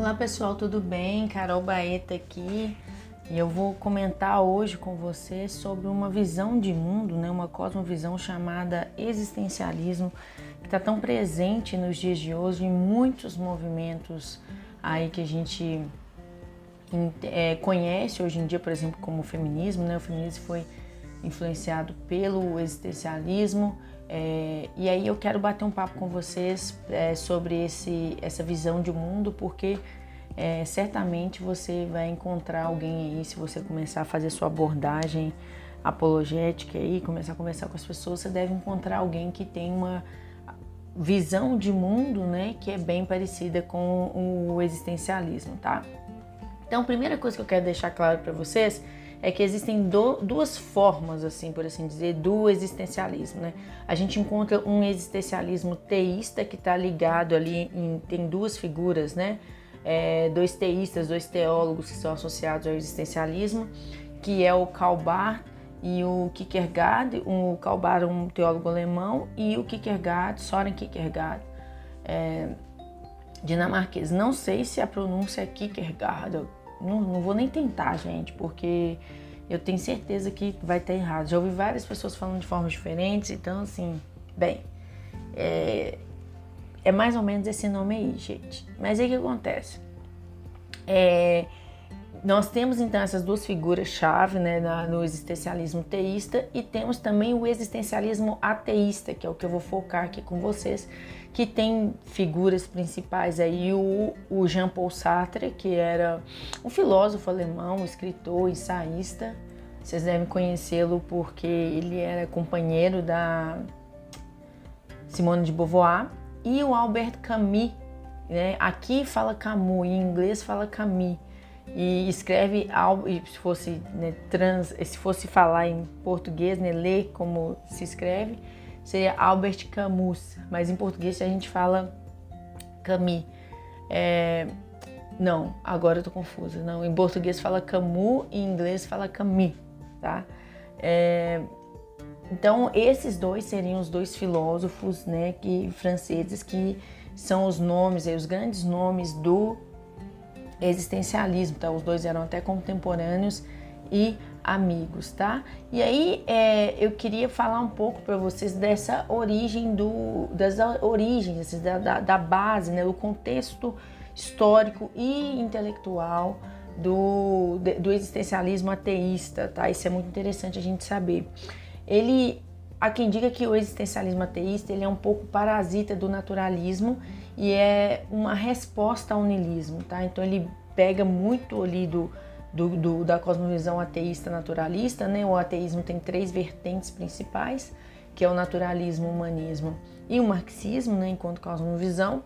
Olá pessoal, tudo bem? Carol Baeta aqui e eu vou comentar hoje com você sobre uma visão de mundo, né? uma cosmovisão chamada existencialismo, que está tão presente nos dias de hoje em muitos movimentos aí que a gente é, conhece hoje em dia, por exemplo, como o feminismo. Né? O feminismo foi influenciado pelo existencialismo. É, e aí eu quero bater um papo com vocês é, sobre esse, essa visão de mundo, porque é, certamente você vai encontrar alguém aí, se você começar a fazer sua abordagem apologética aí, começar a conversar com as pessoas, você deve encontrar alguém que tem uma visão de mundo, né, que é bem parecida com o existencialismo, tá? Então, a primeira coisa que eu quero deixar claro para vocês é que existem do, duas formas, assim, por assim dizer, do existencialismo, né? A gente encontra um existencialismo teísta que está ligado ali em tem duas figuras, né? É, dois teístas, dois teólogos que são associados ao existencialismo, que é o Karl e o Kierkegaard, o Karl Barth um teólogo alemão e o Kierkegaard, Soren Kierkegaard, é, dinamarquês. Não sei se a pronúncia é Kierkegaard, não, não vou nem tentar, gente, porque eu tenho certeza que vai estar errado. Já ouvi várias pessoas falando de formas diferentes, então assim, bem, é, é mais ou menos esse nome aí, gente. Mas aí o que acontece? É, nós temos então essas duas figuras-chave né, no existencialismo teísta e temos também o existencialismo ateísta, que é o que eu vou focar aqui com vocês, que tem figuras principais aí o, o Jean-Paul Sartre, que era um filósofo alemão, escritor, ensaísta. Vocês devem conhecê-lo porque ele era companheiro da Simone de Beauvoir e o Albert Camus, né? Aqui fala Camus, em inglês fala Camus e escreve se fosse né, trans, se fosse falar em português, né, ler como se escreve, seria Albert Camus, mas em português a gente fala Camus. É, não, agora eu tô confusa. Não, em português fala Camus, em inglês fala Camus, tá? É, então esses dois seriam os dois filósofos, né, que franceses que são os nomes, os grandes nomes do existencialismo, tá? Os dois eram até contemporâneos e amigos, tá? E aí é, eu queria falar um pouco para vocês dessa origem do, das origens, assim, da, da, da, base, né? Do contexto histórico e intelectual do, do existencialismo ateísta, tá? Isso é muito interessante a gente saber. Ele há quem diga que o existencialismo ateísta ele é um pouco parasita do naturalismo e é uma resposta ao niilismo, tá? Então ele pega muito ali do, do, do, da cosmovisão ateísta naturalista, né? O ateísmo tem três vertentes principais, que é o naturalismo, o humanismo e o marxismo, né? Enquanto cosmovisão.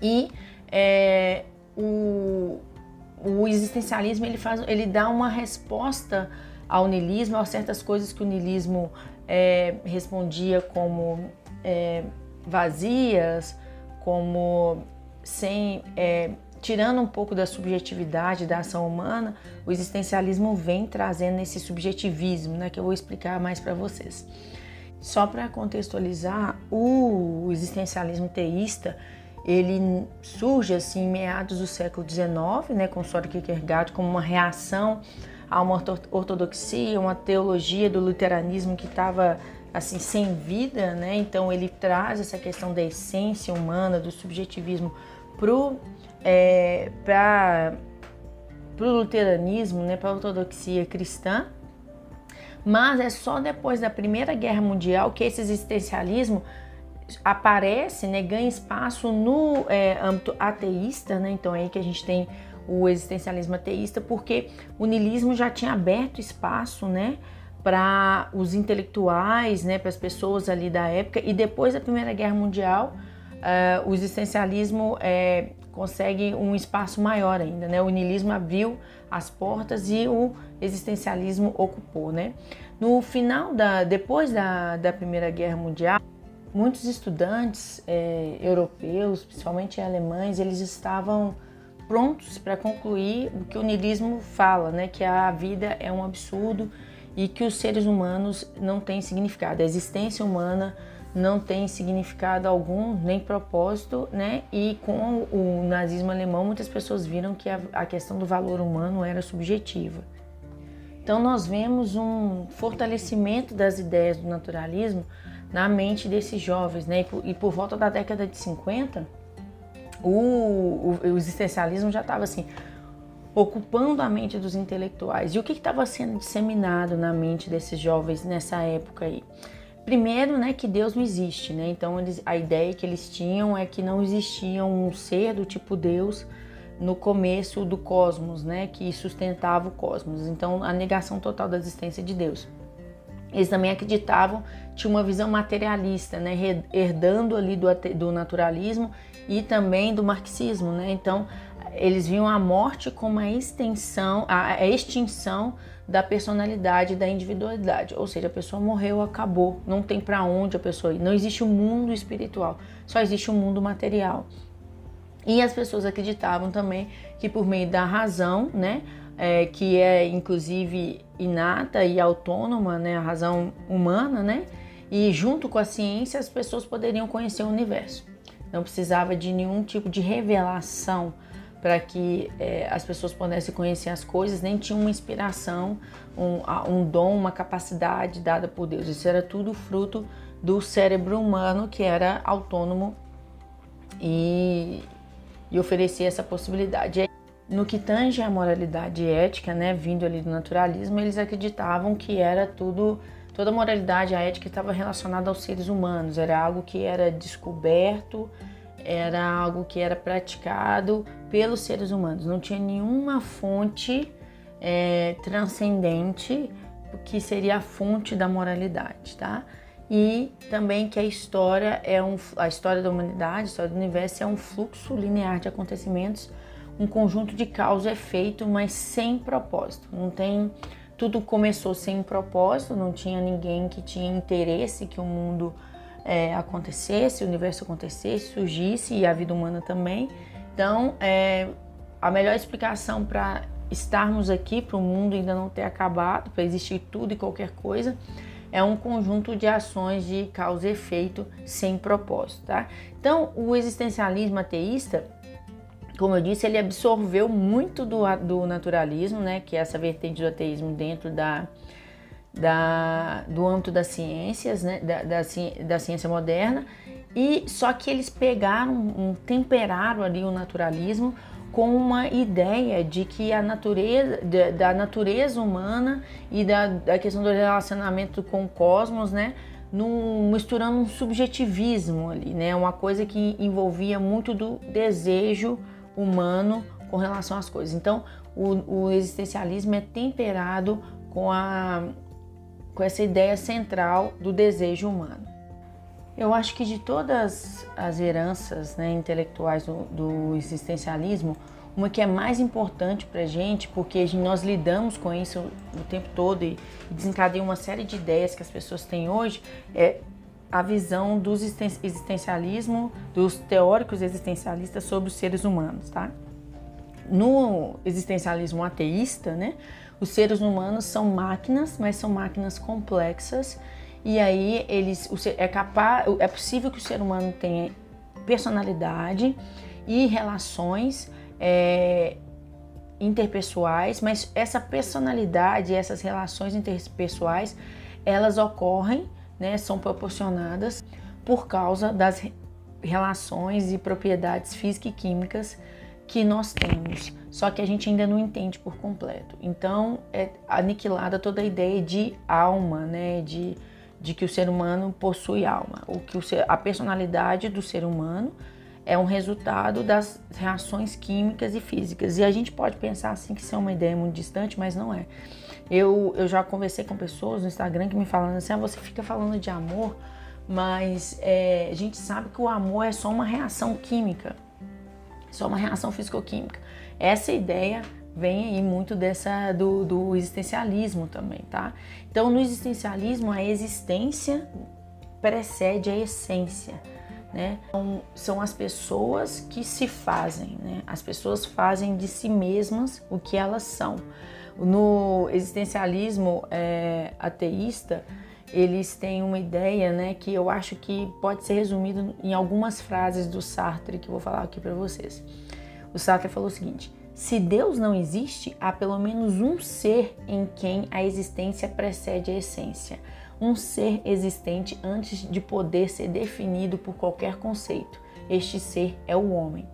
E é, o, o existencialismo ele faz, ele dá uma resposta ao niilismo, a certas coisas que o niilismo é, respondia como é, vazias, como sem é, tirando um pouco da subjetividade da ação humana, o existencialismo vem trazendo esse subjetivismo, né, que eu vou explicar mais para vocês. Só para contextualizar, o existencialismo teísta ele surge assim em meados do século XIX, né, com Soren Kierkegaard como uma reação a uma ortodoxia, uma teologia do luteranismo que estava assim sem vida, né? Então ele traz essa questão da essência humana, do subjetivismo pro é, para o luteranismo, né, para a ortodoxia cristã, mas é só depois da Primeira Guerra Mundial que esse existencialismo aparece, né, ganha espaço no é, âmbito ateísta, né, então é aí que a gente tem o existencialismo ateísta, porque o niilismo já tinha aberto espaço, né, para os intelectuais, né, para as pessoas ali da época, e depois da Primeira Guerra Mundial, uh, o existencialismo é, consegue um espaço maior ainda, né? O niilismo abriu as portas e o existencialismo ocupou, né? No final da, depois da, da Primeira Guerra Mundial, muitos estudantes é, europeus, principalmente alemães, eles estavam prontos para concluir o que o niilismo fala, né? Que a vida é um absurdo e que os seres humanos não têm significado, a existência humana não tem significado algum, nem propósito, né? E com o nazismo alemão, muitas pessoas viram que a, a questão do valor humano era subjetiva. Então, nós vemos um fortalecimento das ideias do naturalismo na mente desses jovens, né? E por, e por volta da década de 50, o, o, o existencialismo já estava assim ocupando a mente dos intelectuais. E o que estava sendo disseminado na mente desses jovens nessa época aí? Primeiro, né, que Deus não existe, né? Então eles, a ideia que eles tinham é que não existia um ser do tipo Deus no começo do cosmos, né, que sustentava o cosmos. Então a negação total da existência de Deus. Eles também acreditavam, tinha uma visão materialista, né, herdando ali do, do naturalismo e também do marxismo, né? Então eles viam a morte como a extensão, a, extinção da personalidade, da individualidade. Ou seja, a pessoa morreu, acabou, não tem para onde a pessoa ir. Não existe o um mundo espiritual, só existe o um mundo material. E as pessoas acreditavam também que por meio da razão, né, é, que é inclusive inata e autônoma, né, a razão humana, né, e junto com a ciência as pessoas poderiam conhecer o universo. Não precisava de nenhum tipo de revelação para que é, as pessoas pudessem conhecer as coisas, nem tinha uma inspiração, um, um dom, uma capacidade dada por Deus. Isso era tudo fruto do cérebro humano que era autônomo e, e oferecia essa possibilidade. No que tange a moralidade ética, né, vindo ali do naturalismo, eles acreditavam que era tudo, toda a moralidade, a ética estava relacionada aos seres humanos, era algo que era descoberto era algo que era praticado pelos seres humanos, não tinha nenhuma fonte é, transcendente que seria a fonte da moralidade, tá? E também que a história é um, a história da humanidade, a história do universo é um fluxo linear de acontecimentos, um conjunto de causa e efeito, mas sem propósito. Não tem tudo começou sem propósito, não tinha ninguém que tinha interesse que o mundo é, acontecesse, o universo acontecesse, surgisse e a vida humana também. Então, é, a melhor explicação para estarmos aqui, para o mundo ainda não ter acabado, para existir tudo e qualquer coisa, é um conjunto de ações de causa e efeito sem propósito, tá? Então, o existencialismo ateísta, como eu disse, ele absorveu muito do, do naturalismo, né, que é essa vertente do ateísmo dentro da da, do âmbito das ciências, né, da, da, da, ciência moderna, e só que eles pegaram, um, temperaram ali o naturalismo com uma ideia de que a natureza, da natureza humana e da, da questão do relacionamento com o cosmos, né, num, misturando um subjetivismo ali, né, uma coisa que envolvia muito do desejo humano com relação às coisas. Então, o, o existencialismo é temperado com a com essa ideia central do desejo humano. Eu acho que de todas as heranças né, intelectuais do, do, existencialismo, uma que é mais importante para a gente, porque nós lidamos com isso o tempo todo e desencadeia uma série de ideias que as pessoas têm hoje, é a visão do existencialismo, dos teóricos existencialistas sobre os seres humanos, tá? No existencialismo ateísta, né, os seres humanos são máquinas, mas são máquinas complexas. E aí eles é capaz, é possível que o ser humano tenha personalidade e relações é, interpessoais, mas essa personalidade, essas relações interpessoais, elas ocorrem, né, são proporcionadas por causa das relações e propriedades físicas e químicas que nós temos, só que a gente ainda não entende por completo. Então é aniquilada toda a ideia de alma, né? De, de que o ser humano possui alma, ou que ser, a personalidade do ser humano é um resultado das reações químicas e físicas. E a gente pode pensar assim que isso é uma ideia muito distante, mas não é. Eu, eu já conversei com pessoas no Instagram que me falam assim: ah, você fica falando de amor, mas é, a gente sabe que o amor é só uma reação química só uma reação físico-química. Essa ideia vem aí muito dessa do, do, existencialismo também, tá? Então, no existencialismo, a existência precede a essência, né? Então, são as pessoas que se fazem, né? As pessoas fazem de si mesmas o que elas são. No existencialismo é, ateísta, eles têm uma ideia, né, que eu acho que pode ser resumido em algumas frases do Sartre que eu vou falar aqui para vocês. O Sartre falou o seguinte: se Deus não existe, há pelo menos um ser em quem a existência precede a essência, um ser existente antes de poder ser definido por qualquer conceito. Este ser é o homem.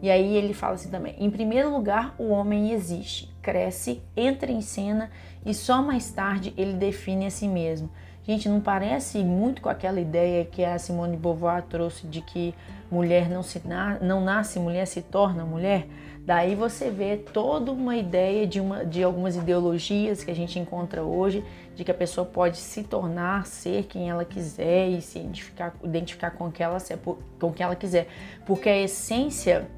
E aí ele fala assim também: em primeiro lugar, o homem existe, cresce, entra em cena e só mais tarde ele define a si mesmo. Gente, não parece muito com aquela ideia que a Simone de Beauvoir trouxe de que mulher não, se na, não nasce mulher, se torna mulher? Daí você vê toda uma ideia de, uma, de algumas ideologias que a gente encontra hoje, de que a pessoa pode se tornar ser quem ela quiser e se identificar, identificar com, que ela, com que ela quiser. Porque a essência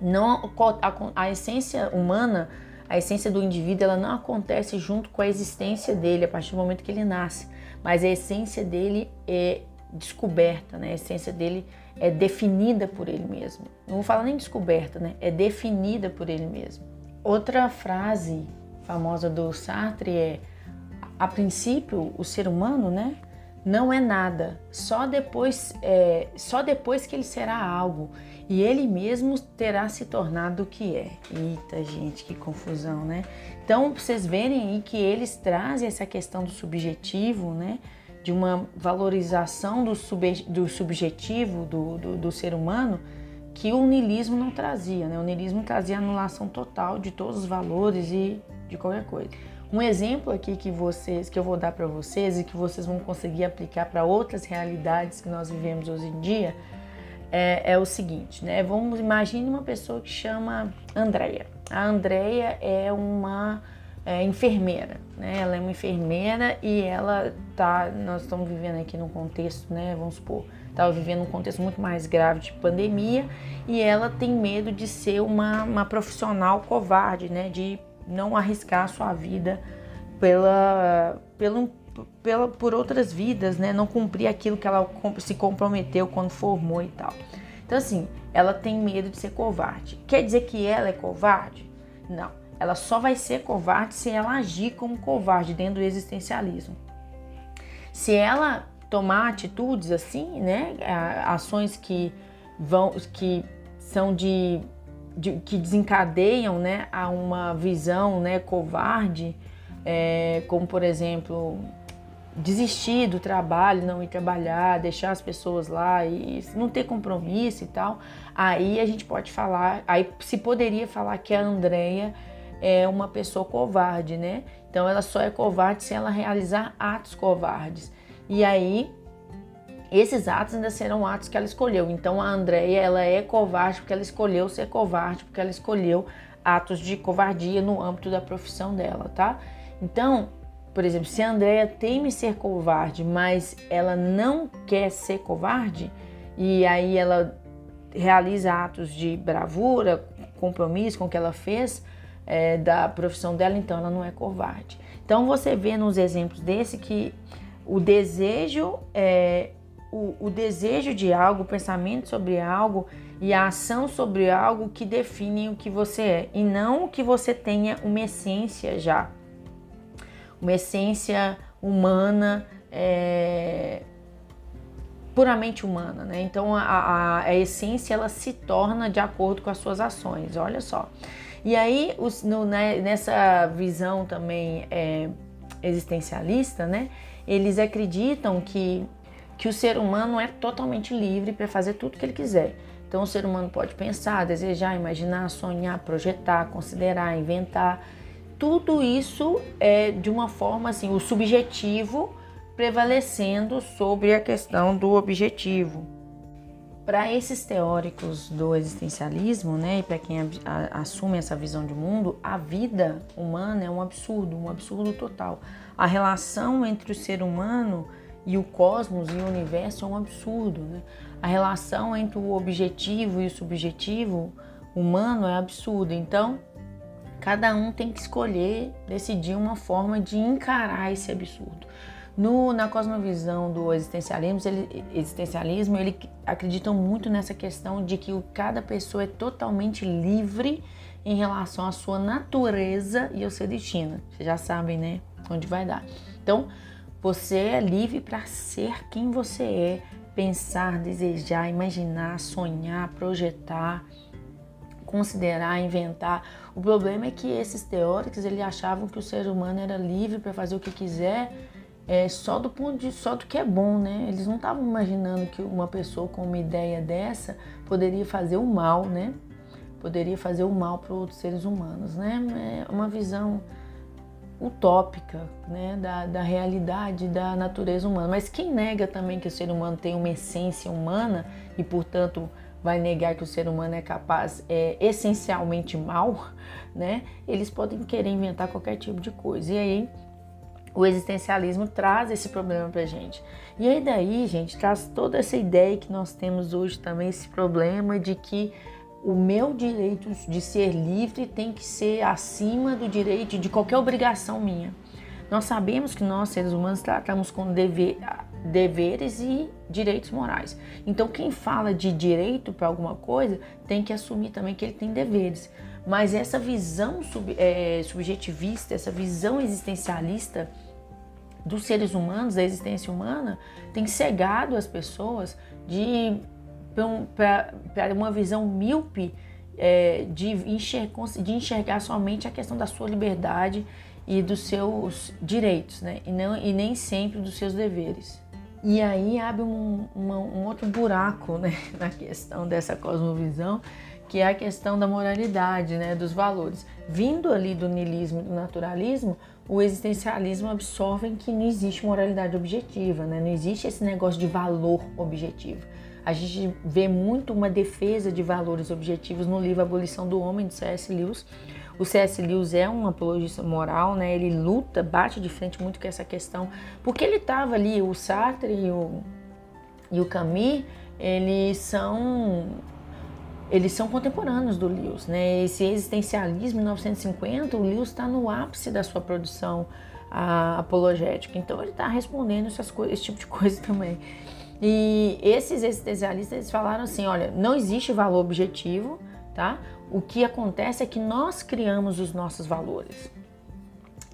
não a, a essência humana, a essência do indivíduo, ela não acontece junto com a existência dele a partir do momento que ele nasce, mas a essência dele é descoberta, né? A essência dele é definida por ele mesmo. Não vou falar nem descoberta, né? É definida por ele mesmo. Outra frase famosa do Sartre é: a princípio, o ser humano, né? Não é nada, só depois, é, só depois que ele será algo e ele mesmo terá se tornado o que é. Eita, gente, que confusão, né? Então, vocês verem aí que eles trazem essa questão do subjetivo, né? de uma valorização do, sub, do subjetivo do, do, do, ser humano que o niilismo não trazia. Né? O niilismo trazia anulação total de todos os valores e de qualquer coisa. Um exemplo aqui que vocês que eu vou dar para vocês e que vocês vão conseguir aplicar para outras realidades que nós vivemos hoje em dia é, é o seguinte, né? Vamos imagine uma pessoa que chama Andréia. A Andréia é uma é, enfermeira, né? Ela é uma enfermeira e ela tá, nós estamos vivendo aqui num contexto, né? Vamos supor, estava vivendo um contexto muito mais grave de pandemia e ela tem medo de ser uma, uma profissional covarde, né? De não arriscar a sua vida pela, pelo, pela, por outras vidas, né? Não cumprir aquilo que ela se comprometeu quando formou e tal. Então assim, ela tem medo de ser covarde. Quer dizer que ela é covarde? Não ela só vai ser covarde se ela agir como covarde dentro do existencialismo. Se ela tomar atitudes assim, né, ações que vão, que são de, de que desencadeiam, né, a uma visão, né, covarde, é, como por exemplo desistir do trabalho, não ir trabalhar, deixar as pessoas lá e não ter compromisso e tal, aí a gente pode falar, aí se poderia falar que a Andrea é uma pessoa covarde, né? Então ela só é covarde se ela realizar atos covardes. E aí esses atos ainda serão atos que ela escolheu. Então a Andrea, ela é covarde porque ela escolheu ser covarde, porque ela escolheu atos de covardia no âmbito da profissão dela, tá? Então, por exemplo, se a Andrea teme ser covarde, mas ela não quer ser covarde, e aí ela realiza atos de bravura, compromisso com o que ela fez, é, da profissão dela, então ela não é covarde. Então você vê nos exemplos desse que o desejo é, o, o, desejo de algo, o pensamento sobre algo e a ação sobre algo que definem o que você é e não que você tenha uma essência já, uma essência humana, é, puramente humana, né? Então a, a, a essência ela se torna de acordo com as suas ações. Olha só. E aí, os, no, né, nessa visão também é, existencialista, né, eles acreditam que, que o ser humano é totalmente livre para fazer tudo que ele quiser. Então, o ser humano pode pensar, desejar, imaginar, sonhar, projetar, considerar, inventar. Tudo isso é de uma forma assim, o subjetivo prevalecendo sobre a questão do objetivo. Para esses teóricos do existencialismo, né, e para quem assume essa visão de mundo, a vida humana é um absurdo, um absurdo total. A relação entre o ser humano e o cosmos e o universo é um absurdo. Né? A relação entre o objetivo e o subjetivo humano é absurda. Então, cada um tem que escolher, decidir uma forma de encarar esse absurdo. No, na cosmovisão do existencialismo, ele, existencialismo, ele acreditam muito nessa questão de que cada pessoa é totalmente livre em relação à sua natureza e ao seu destino. Vocês já sabem, né? Onde vai dar. Então, Você é livre para ser quem você é, pensar, desejar, imaginar, sonhar, projetar, considerar, inventar. O problema é que esses teóricos eles achavam que o ser humano era livre para fazer o que quiser, é, só do ponto de só do que é bom, né? Eles não estavam imaginando que uma pessoa com uma ideia dessa poderia fazer o mal, né? Poderia fazer o mal para outros seres humanos, né? É uma visão utópica, né, da, da realidade da natureza humana. Mas quem nega também que o ser humano tem uma essência humana e, portanto, vai negar que o ser humano é capaz, é essencialmente mal, né? Eles podem querer inventar qualquer tipo de coisa. E aí o existencialismo traz esse problema pra gente. E aí daí, gente, traz toda essa ideia que nós temos hoje também esse problema de que o meu direito de ser livre tem que ser acima do direito de qualquer obrigação minha. Nós sabemos que nós, seres humanos, tratamos com dever, deveres e direitos morais. Então, quem fala de direito para alguma coisa tem que assumir também que ele tem deveres. Mas essa visão sub, é, subjetivista, essa visão existencialista dos seres humanos, da existência humana, tem cegado as pessoas de para uma visão míope é, de, enxergar, de enxergar somente a questão da sua liberdade e dos seus direitos, né? E, não, e nem sempre dos seus deveres. E aí abre um, uma, um outro buraco né? na questão dessa cosmovisão, que é a questão da moralidade, né? dos valores. Vindo ali do niilismo e do naturalismo, o existencialismo absorve que não existe moralidade objetiva, né? não existe esse negócio de valor objetivo. A gente vê muito uma defesa de valores objetivos no livro Abolição do Homem, de C.S. Lewis, o C.S. Lewis é um apologista moral, né? Ele luta, bate de frente muito com essa questão, porque ele estava ali, o Sartre e o, e o Camus, eles são eles são contemporâneos do Lewis, né? Esse existencialismo em 1950, o Lewis está no ápice da sua produção apologética, então ele está respondendo essas esse tipo de coisa também. E esses existencialistas eles falaram assim, olha, não existe valor objetivo, tá? O que acontece é que nós criamos os nossos valores.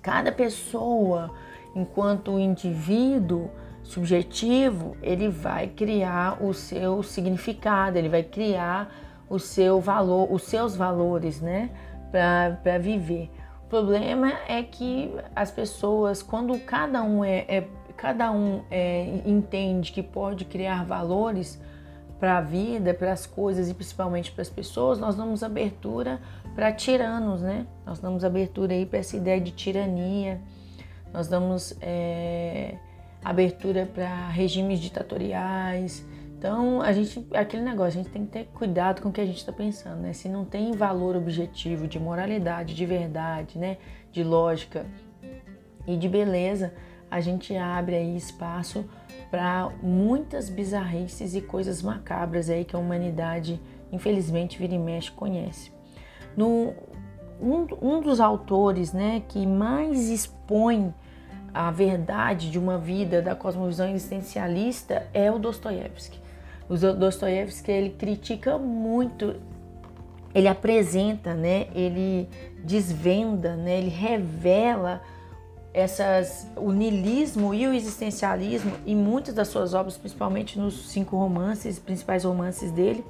Cada pessoa, enquanto indivíduo subjetivo, ele vai criar o seu significado, ele vai criar o seu valor, os seus valores, né, para viver. O problema é que as pessoas, quando cada um é, é cada um é, entende que pode criar valores, para a vida, para as coisas e principalmente para as pessoas, nós damos abertura para tiranos, né? Nós damos abertura aí para essa ideia de tirania, nós damos é, abertura para regimes ditatoriais. Então, a gente, aquele negócio, a gente tem que ter cuidado com o que a gente está pensando, né? Se não tem valor objetivo de moralidade, de verdade, né? De lógica e de beleza, a gente abre aí espaço para muitas bizarrices e coisas macabras aí que a humanidade, infelizmente, vira e mexe conhece. No, um, um dos autores né, que mais expõe a verdade de uma vida da cosmovisão existencialista é o Dostoiévski. O Dostoiévski ele critica muito, ele apresenta, né, ele desvenda, né, ele revela essas, o niilismo e o existencialismo em muitas das suas obras, principalmente nos cinco romances, principais romances dele.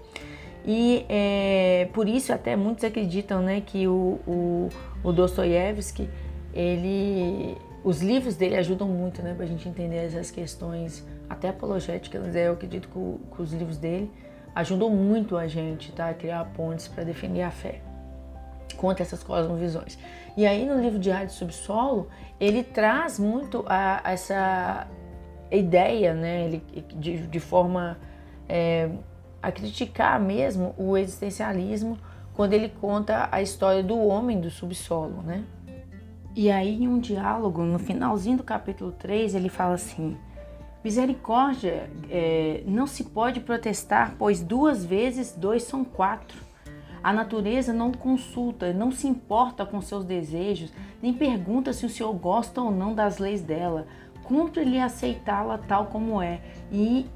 E é, por isso até muitos acreditam né, que o, o, o Dostoiévski, ele, os livros dele ajudam muito né, para a gente entender essas questões, até apologéticas, eu acredito que, que os livros dele ajudam muito a gente tá, a criar pontes para defender a fé contra essas cosmovisões. E aí no livro de Subsolo, ele traz muito a, a essa ideia, né, ele, de, de forma é, a criticar mesmo o existencialismo quando ele conta a história do homem do subsolo, né? E aí em um diálogo, no finalzinho do capítulo 3, ele fala assim, Misericórdia, é, não se pode protestar, pois duas vezes dois são quatro. A natureza não consulta, não se importa com seus desejos, nem pergunta se o Senhor gosta ou não das leis dela. Cumpre-lhe aceitá-la tal como é e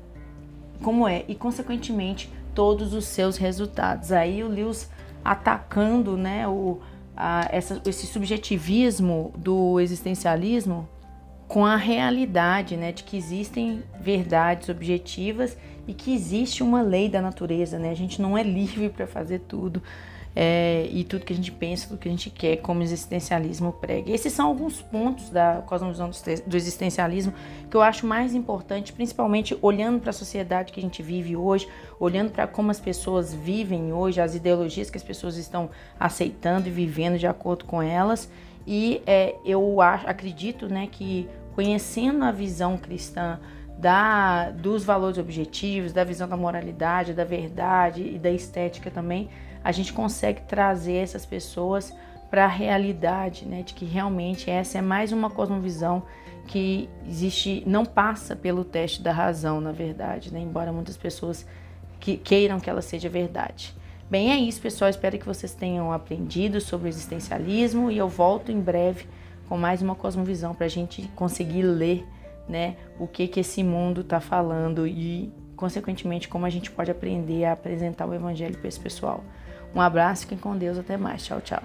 como é e consequentemente todos os seus resultados. Aí o Lewis atacando, né, o a, essa, esse subjetivismo do existencialismo com a realidade, né, de que existem verdades objetivas e que existe uma lei da natureza, né? A gente não é livre para fazer tudo é, e tudo que a gente pensa, tudo que a gente quer, como o existencialismo prega. Esses são alguns pontos da cosmovisão do existencialismo que eu acho mais importante, principalmente olhando para a sociedade que a gente vive hoje, olhando para como as pessoas vivem hoje, as ideologias que as pessoas estão aceitando e vivendo de acordo com elas. E é, eu acho, acredito né, que conhecendo a visão cristã da, dos valores objetivos, da visão da moralidade, da verdade e da estética também, a gente consegue trazer essas pessoas para a realidade, né, de que realmente essa é mais uma cosmovisão que existe, não passa pelo teste da razão, na verdade, né, embora muitas pessoas que queiram que ela seja verdade. Bem, é isso, pessoal. Espero que vocês tenham aprendido sobre o existencialismo e eu volto em breve com mais uma cosmovisão para a gente conseguir ler, né, o que que esse mundo está falando e, consequentemente, como a gente pode aprender a apresentar o evangelho para esse pessoal. Um abraço, fiquem com Deus, até mais, tchau, tchau.